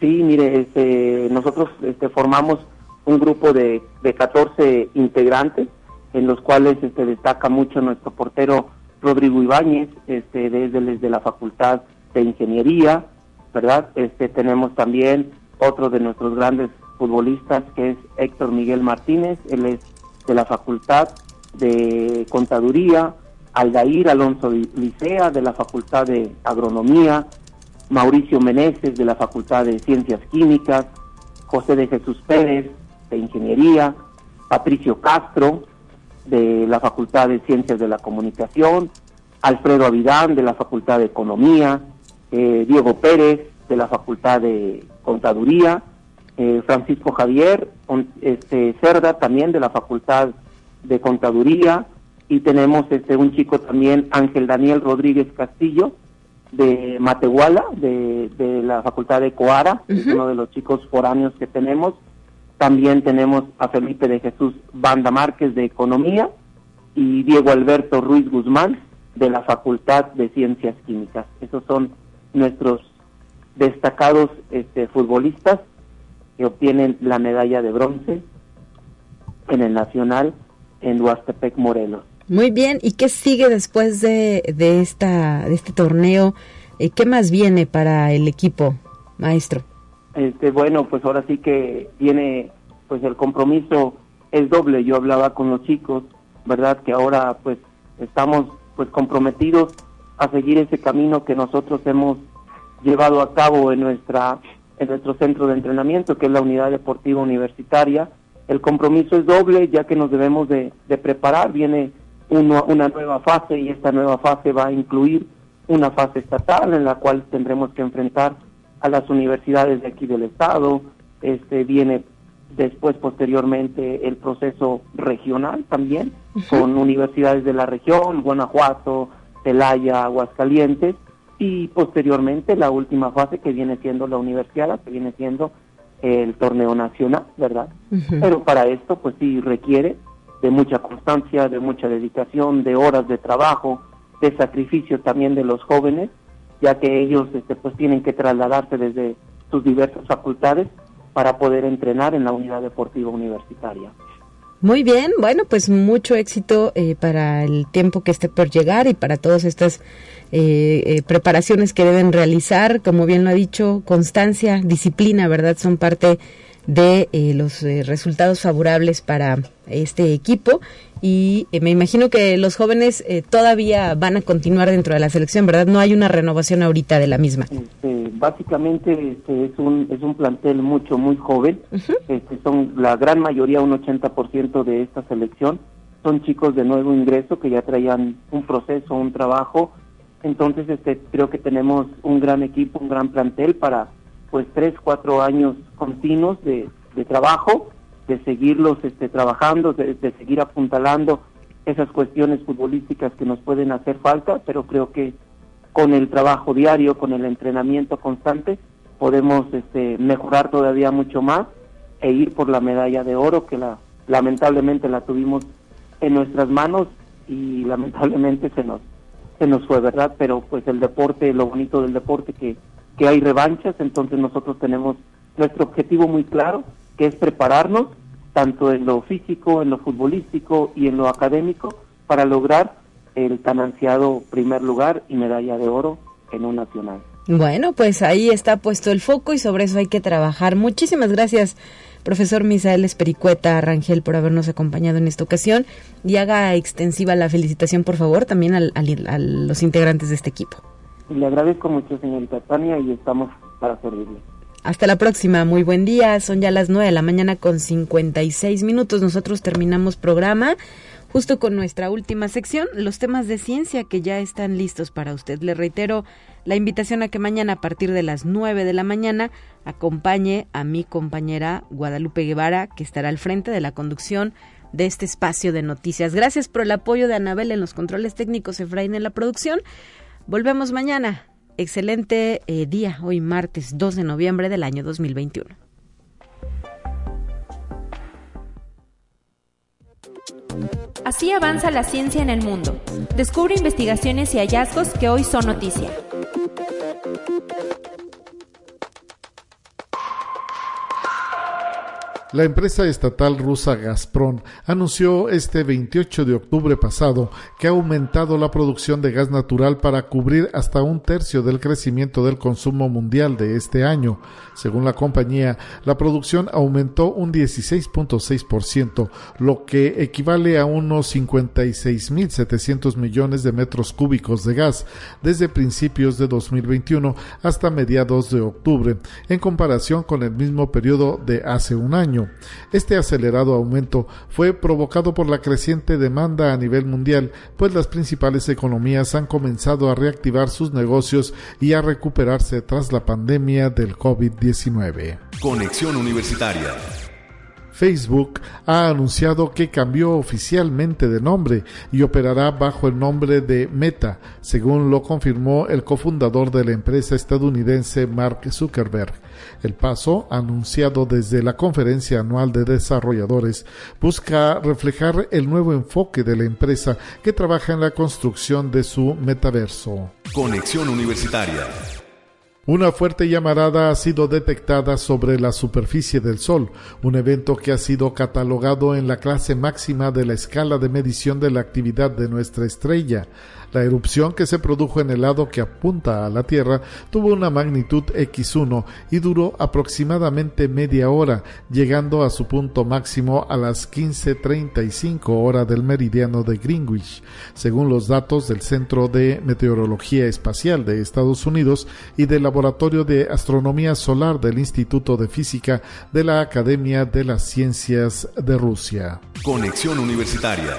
Sí, mire, este, nosotros este, formamos un grupo de, de 14 integrantes en los cuales este, destaca mucho nuestro portero Rodrigo Ibáñez, este, desde, desde la Facultad de Ingeniería, ¿verdad? Este, tenemos también otro de nuestros grandes futbolistas que es Héctor Miguel Martínez, él es de la Facultad de Contaduría, Aldair Alonso Licea de la Facultad de Agronomía, Mauricio Meneses de la Facultad de Ciencias Químicas, José de Jesús Pérez de Ingeniería, Patricio Castro de la Facultad de Ciencias de la Comunicación, Alfredo Avidán de la Facultad de Economía, eh, Diego Pérez de la Facultad de Contaduría, eh, Francisco Javier este, Cerda también de la Facultad de Contaduría y tenemos este un chico también Ángel Daniel Rodríguez Castillo de Matehuala de, de la Facultad de Coara, uno de los chicos foráneos que tenemos También tenemos a Felipe de Jesús Banda Márquez de Economía y Diego Alberto Ruiz Guzmán de la Facultad de Ciencias Químicas. Esos son nuestros destacados este, futbolistas que obtienen la medalla de bronce en el Nacional en Huastepec, Morelos. Muy bien, ¿y qué sigue después de, de, esta, de este torneo? Eh, ¿Qué más viene para el equipo, maestro? Este, bueno, pues ahora sí que viene, pues el compromiso es doble. Yo hablaba con los chicos, ¿verdad? Que ahora pues estamos pues comprometidos a seguir ese camino que nosotros hemos llevado a cabo en nuestra en nuestro centro de entrenamiento, que es la unidad deportiva universitaria. El compromiso es doble, ya que nos debemos de, preparar. Viene una nueva fase y esta nueva fase va a incluir una fase estatal en la cual tendremos que enfrentar a las universidades de aquí del estado. Este viene después posteriormente el proceso regional también con universidades de la región, Guanajuato, Celaya, Aguascalientes y posteriormente la última fase que viene siendo la universidad, que viene siendo el torneo nacional, ¿verdad? Pero para esto pues sí requiere de mucha constancia, de mucha dedicación, de horas de trabajo, de sacrificio también de los jóvenes, ya que ellos este, pues tienen que trasladarse desde sus diversas facultades para poder entrenar en la unidad deportiva universitaria. Muy bien, bueno, pues mucho éxito eh, para el tiempo que esté por llegar y para todas estas eh, eh, preparaciones que deben realizar. Como bien lo ha dicho, constancia, disciplina, ¿verdad? Son parte de los resultados favorables para este equipo y me imagino que los jóvenes todavía van a continuar dentro de la selección, ¿verdad? No hay una renovación ahorita de la misma. Este, básicamente este, es un es un plantel mucho muy joven. este, son la gran mayoría, un 80% de esta selección son chicos de nuevo ingreso que ya traían un proceso, un trabajo. Entonces, este, creo que tenemos un gran equipo, un gran plantel para pues tres, cuatro años continuos de, de trabajo de seguirlos este, trabajando, de, seguir apuntalando esas cuestiones futbolísticas que nos pueden hacer falta, pero creo que con el trabajo diario, con el entrenamiento constante, podemos este, mejorar todavía mucho más e ir por la medalla de oro que la lamentablemente la tuvimos en nuestras manos y lamentablemente se nos se nos fue, ¿verdad? Pero pues el deporte, lo bonito del deporte que que hay revanchas, entonces nosotros tenemos nuestro objetivo muy claro, que es prepararnos tanto en lo físico, en lo futbolístico y en lo académico para lograr el tan ansiado primer lugar y medalla de oro en un nacional. Bueno, pues ahí está puesto el foco y sobre eso hay que trabajar. Muchísimas gracias, profesor Misael Espericueta Rangel, por habernos acompañado en esta ocasión y haga extensiva la felicitación, por favor, también a los integrantes de este equipo. Le agradezco mucho, señorita Tania, y estamos para servirle. Hasta la próxima, muy buen día. Son ya las 9 de la mañana con 56 minutos. Nosotros terminamos programa justo con nuestra última sección, los temas de ciencia que ya están listos para usted. Le reitero la invitación a que mañana a partir de las 9 de la mañana acompañe a mi compañera Guadalupe Guevara, que estará al frente de la conducción de este espacio de noticias. Gracias por el apoyo de Anabel en los controles técnicos, Efraín en la producción. Volvemos mañana excelente eh, día, hoy martes 2 de noviembre del año 2021. Así avanza la ciencia en el mundo. Descubre investigaciones y hallazgos que hoy son noticia. La empresa estatal rusa Gazprom anunció este 28 de octubre pasado que ha aumentado la producción de gas natural para cubrir hasta un tercio del crecimiento del consumo mundial de este año. Según la compañía, la producción aumentó un 16.6%, lo que equivale a unos 56.700 millones de metros cúbicos de gas desde principios de 2021 hasta mediados de octubre, en comparación con el mismo periodo de hace un año. Este acelerado aumento fue provocado por la creciente demanda a nivel mundial, pues las principales economías han comenzado a reactivar sus negocios y a recuperarse tras la pandemia del COVID-19. Conexión Universitaria Facebook ha anunciado que cambió oficialmente de nombre y operará bajo el nombre de Meta, según lo confirmó el cofundador de la empresa estadounidense Mark Zuckerberg. El paso, anunciado desde la conferencia anual de desarrolladores, busca reflejar el nuevo enfoque de la empresa que trabaja en la construcción de su metaverso. Conexión Universitaria. Una fuerte llamarada ha sido detectada sobre la superficie del Sol, un evento que ha sido catalogado en la clase máxima de la escala de medición de la actividad de nuestra estrella. La erupción que se produjo en el lado que apunta a la Tierra tuvo una magnitud X1 y duró aproximadamente media hora, llegando a su punto máximo a las 15.35 hora del meridiano de Greenwich, según los datos del Centro de Meteorología Espacial de Estados Unidos y del Laboratorio de Astronomía Solar del Instituto de Física de la Academia de las Ciencias de Rusia. Conexión Universitaria.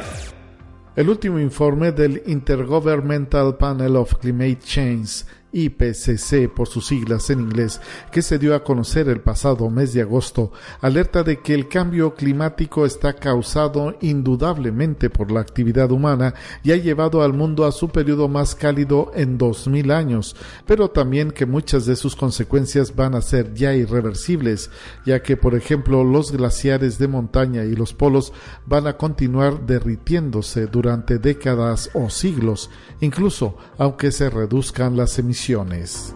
El último informe del Intergovernmental Panel of Climate Change IPCC por sus siglas en inglés, que se dio a conocer el pasado mes de agosto, alerta de que el cambio climático está causado indudablemente por la actividad humana y ha llevado al mundo a su periodo más cálido en 2000 años, pero también que muchas de sus consecuencias van a ser ya irreversibles, ya que por ejemplo los glaciares de montaña y los polos van a continuar derritiéndose durante décadas o siglos, incluso aunque se reduzcan las emisiones misiones.